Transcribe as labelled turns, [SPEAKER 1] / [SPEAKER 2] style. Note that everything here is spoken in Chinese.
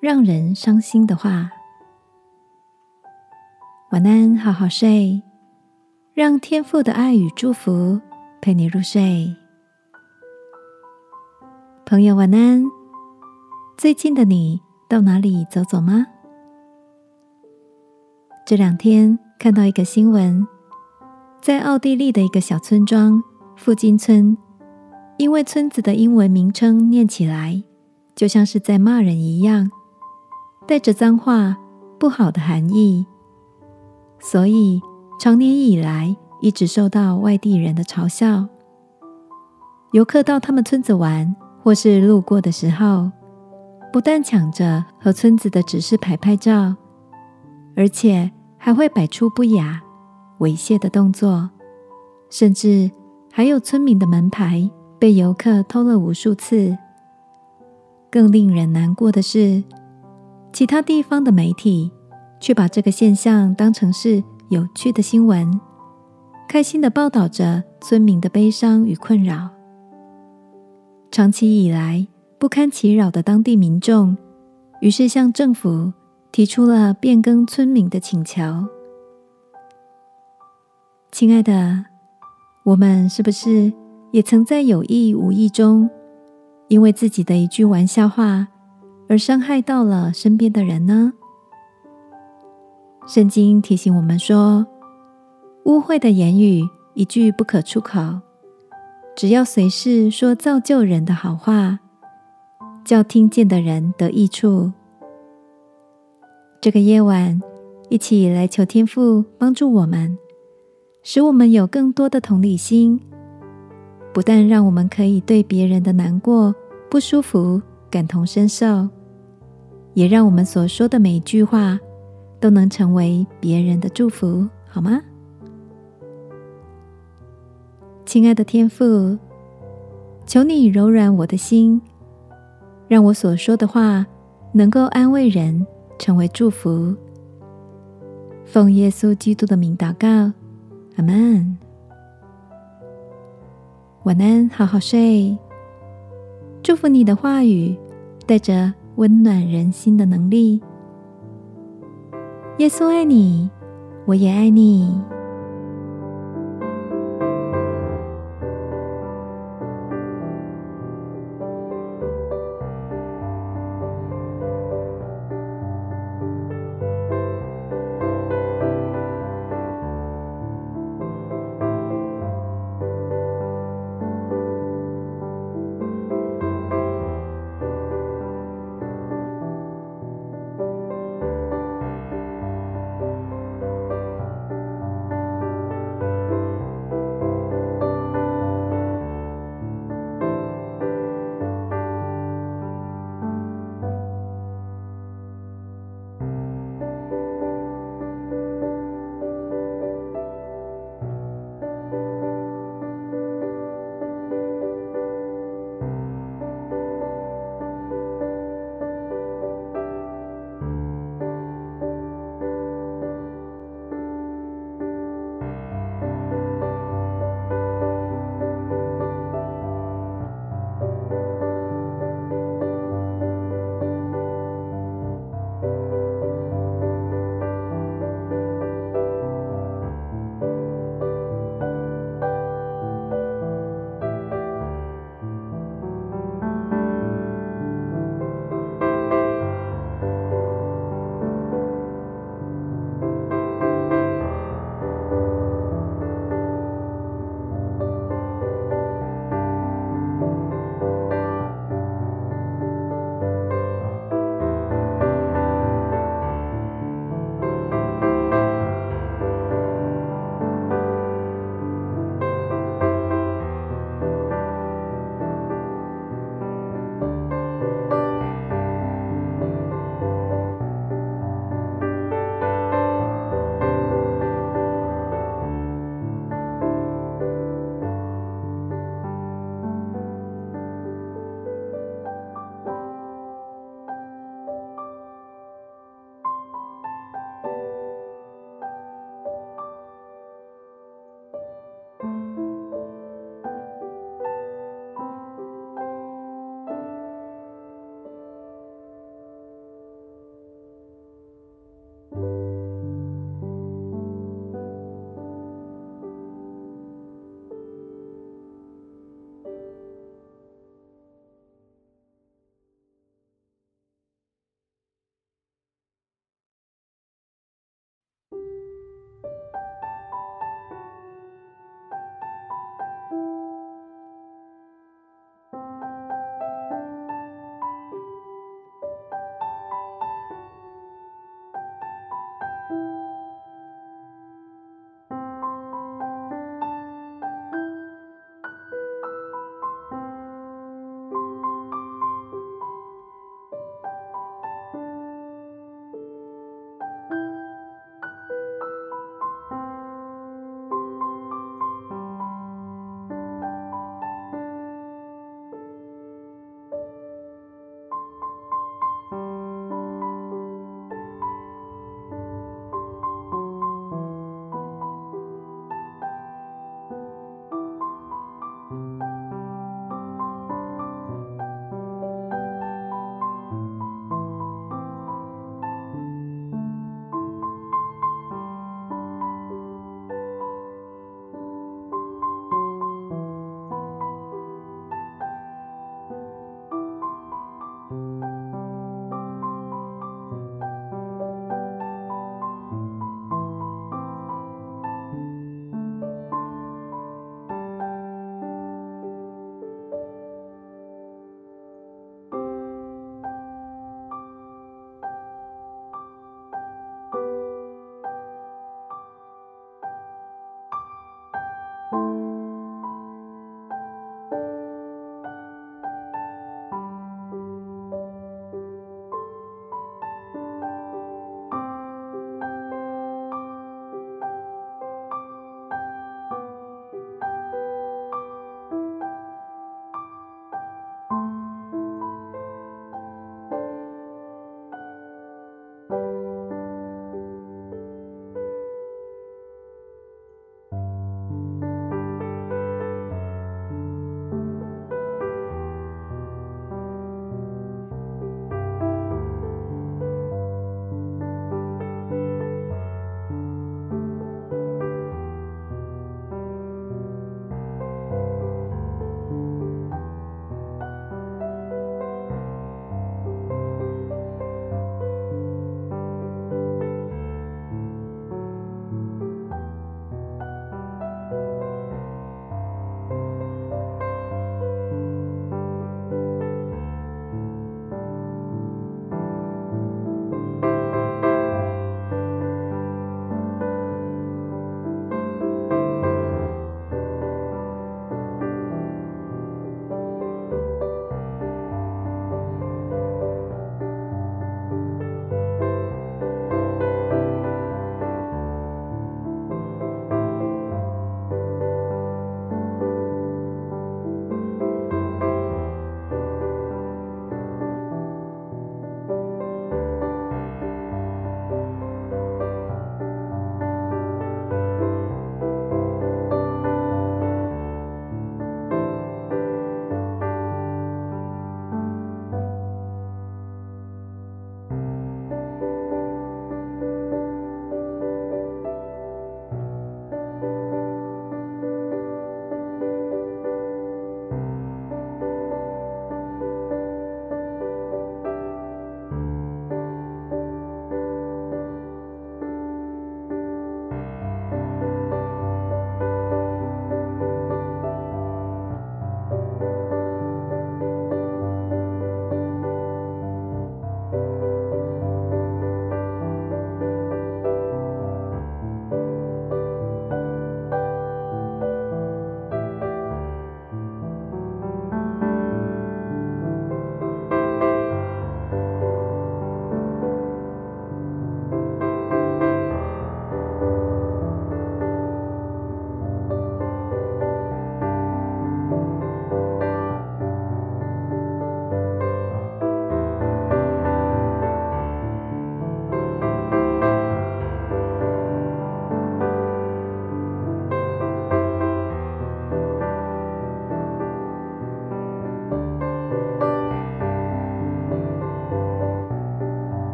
[SPEAKER 1] 让人伤心的话。晚安，好好睡，让天父的爱与祝福陪你入睡。朋友，晚安。最近的你到哪里走走吗？这两天看到一个新闻，在奥地利的一个小村庄——附近村，因为村子的英文名称念起来就像是在骂人一样。带着脏话、不好的含义，所以长年以来一直受到外地人的嘲笑。游客到他们村子玩，或是路过的时候，不但抢着和村子的指示牌拍照，而且还会摆出不雅、猥亵的动作，甚至还有村民的门牌被游客偷了无数次。更令人难过的是。其他地方的媒体却把这个现象当成是有趣的新闻，开心的报道着村民的悲伤与困扰。长期以来不堪其扰的当地民众，于是向政府提出了变更村民的请求。亲爱的，我们是不是也曾在有意无意中，因为自己的一句玩笑话？而伤害到了身边的人呢？圣经提醒我们说，污秽的言语一句不可出口，只要随时说造就人的好话，叫听见的人得益处。这个夜晚，一起来求天父帮助我们，使我们有更多的同理心，不但让我们可以对别人的难过、不舒服感同身受。也让我们所说的每一句话都能成为别人的祝福，好吗？亲爱的天父，求你柔软我的心，让我所说的话能够安慰人，成为祝福。奉耶稣基督的名祷告，阿门。晚安，好好睡。祝福你的话语带着。温暖人心的能力。耶稣爱你，我也爱你。